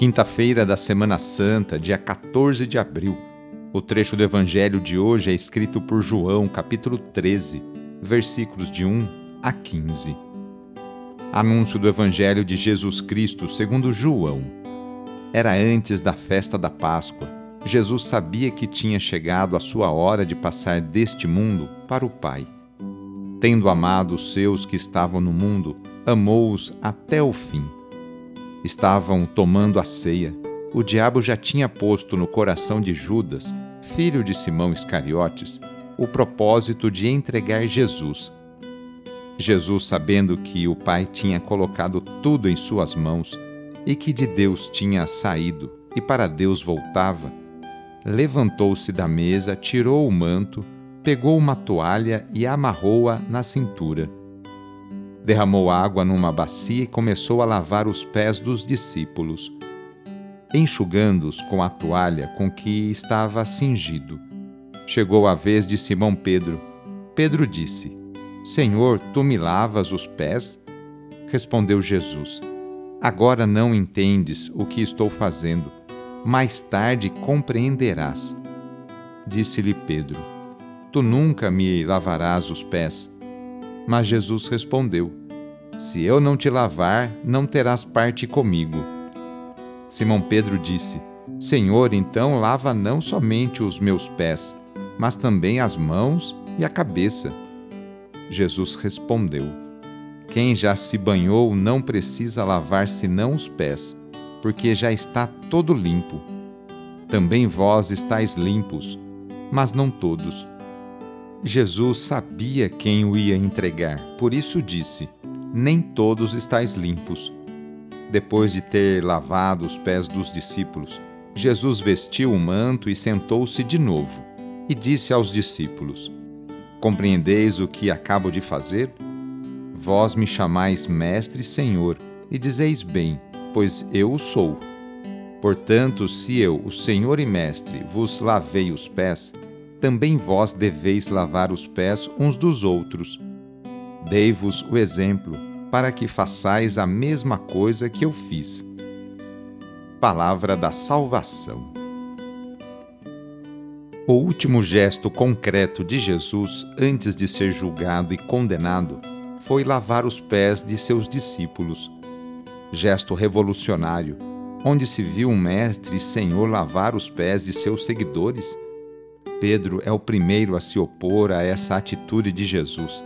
Quinta-feira da Semana Santa, dia 14 de abril o trecho do Evangelho de hoje é escrito por João, capítulo 13, versículos de 1 a 15. Anúncio do Evangelho de Jesus Cristo segundo João. Era antes da festa da Páscoa. Jesus sabia que tinha chegado a sua hora de passar deste mundo para o Pai. Tendo amado os seus que estavam no mundo, amou-os até o fim. Estavam tomando a ceia o diabo já tinha posto no coração de Judas, filho de Simão Iscariotes, o propósito de entregar Jesus. Jesus, sabendo que o Pai tinha colocado tudo em suas mãos e que de Deus tinha saído e para Deus voltava, levantou-se da mesa, tirou o manto, pegou uma toalha e amarrou-a na cintura. Derramou água numa bacia e começou a lavar os pés dos discípulos enxugando-os com a toalha com que estava cingido. Chegou a vez de Simão Pedro. Pedro disse: Senhor, tu me lavas os pés? Respondeu Jesus: Agora não entendes o que estou fazendo, mais tarde compreenderás. Disse-lhe Pedro: Tu nunca me lavarás os pés. Mas Jesus respondeu: Se eu não te lavar, não terás parte comigo. Simão Pedro disse: Senhor, então lava não somente os meus pés, mas também as mãos e a cabeça. Jesus respondeu: Quem já se banhou não precisa lavar senão os pés, porque já está todo limpo. Também vós estáis limpos, mas não todos. Jesus sabia quem o ia entregar, por isso disse: Nem todos estáis limpos. Depois de ter lavado os pés dos discípulos, Jesus vestiu o manto e sentou-se de novo, e disse aos discípulos: Compreendeis o que acabo de fazer? Vós me chamais Mestre e Senhor, e dizeis bem, pois eu o sou. Portanto, se eu, o Senhor e Mestre, vos lavei os pés, também vós deveis lavar os pés uns dos outros. Dei-vos o exemplo para que façais a mesma coisa que eu fiz. Palavra da Salvação. O último gesto concreto de Jesus antes de ser julgado e condenado foi lavar os pés de seus discípulos. Gesto revolucionário, onde se viu um mestre e senhor lavar os pés de seus seguidores. Pedro é o primeiro a se opor a essa atitude de Jesus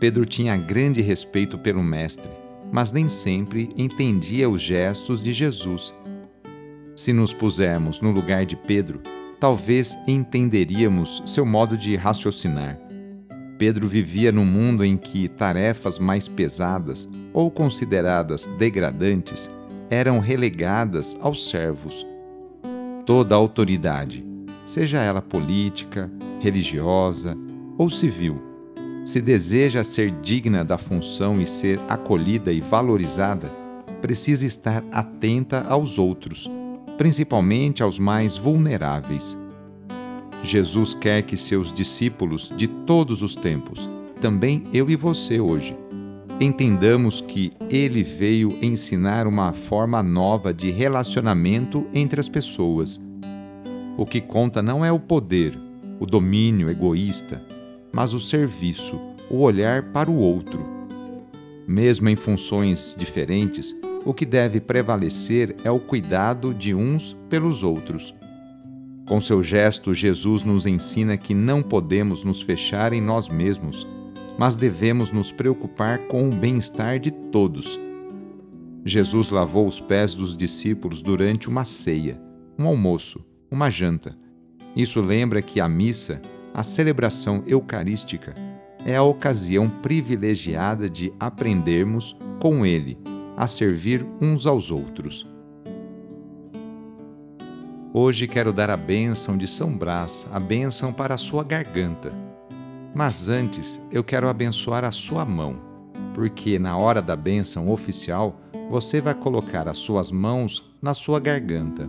Pedro tinha grande respeito pelo Mestre, mas nem sempre entendia os gestos de Jesus. Se nos pusermos no lugar de Pedro, talvez entenderíamos seu modo de raciocinar. Pedro vivia num mundo em que tarefas mais pesadas ou consideradas degradantes eram relegadas aos servos. Toda autoridade, seja ela política, religiosa ou civil, se deseja ser digna da função e ser acolhida e valorizada, precisa estar atenta aos outros, principalmente aos mais vulneráveis. Jesus quer que seus discípulos de todos os tempos, também eu e você hoje, entendamos que ele veio ensinar uma forma nova de relacionamento entre as pessoas. O que conta não é o poder, o domínio egoísta, mas o serviço, o olhar para o outro. Mesmo em funções diferentes, o que deve prevalecer é o cuidado de uns pelos outros. Com seu gesto, Jesus nos ensina que não podemos nos fechar em nós mesmos, mas devemos nos preocupar com o bem-estar de todos. Jesus lavou os pés dos discípulos durante uma ceia, um almoço, uma janta. Isso lembra que a missa, a celebração eucarística, é a ocasião privilegiada de aprendermos com Ele a servir uns aos outros. Hoje quero dar a bênção de São Brás, a bênção para a sua garganta. Mas antes eu quero abençoar a sua mão, porque na hora da bênção oficial você vai colocar as suas mãos na sua garganta.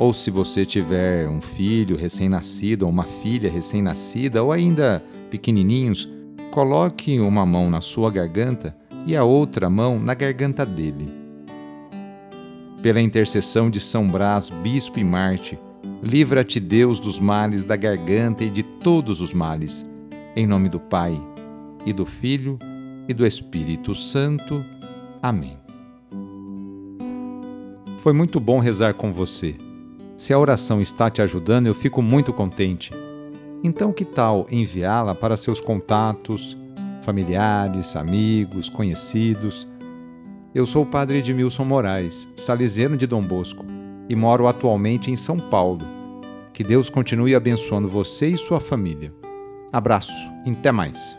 Ou se você tiver um filho recém-nascido ou uma filha recém-nascida ou ainda pequenininhos, coloque uma mão na sua garganta e a outra mão na garganta dele pela intercessão de São Brás, bispo e Marte, livra-te Deus dos males da garganta e de todos os males. Em nome do Pai, e do Filho, e do Espírito Santo. Amém. Foi muito bom rezar com você. Se a oração está te ajudando, eu fico muito contente. Então, que tal enviá-la para seus contatos, familiares, amigos, conhecidos? Eu sou o padre Edmilson Moraes, salesiano de Dom Bosco, e moro atualmente em São Paulo. Que Deus continue abençoando você e sua família. Abraço, até mais.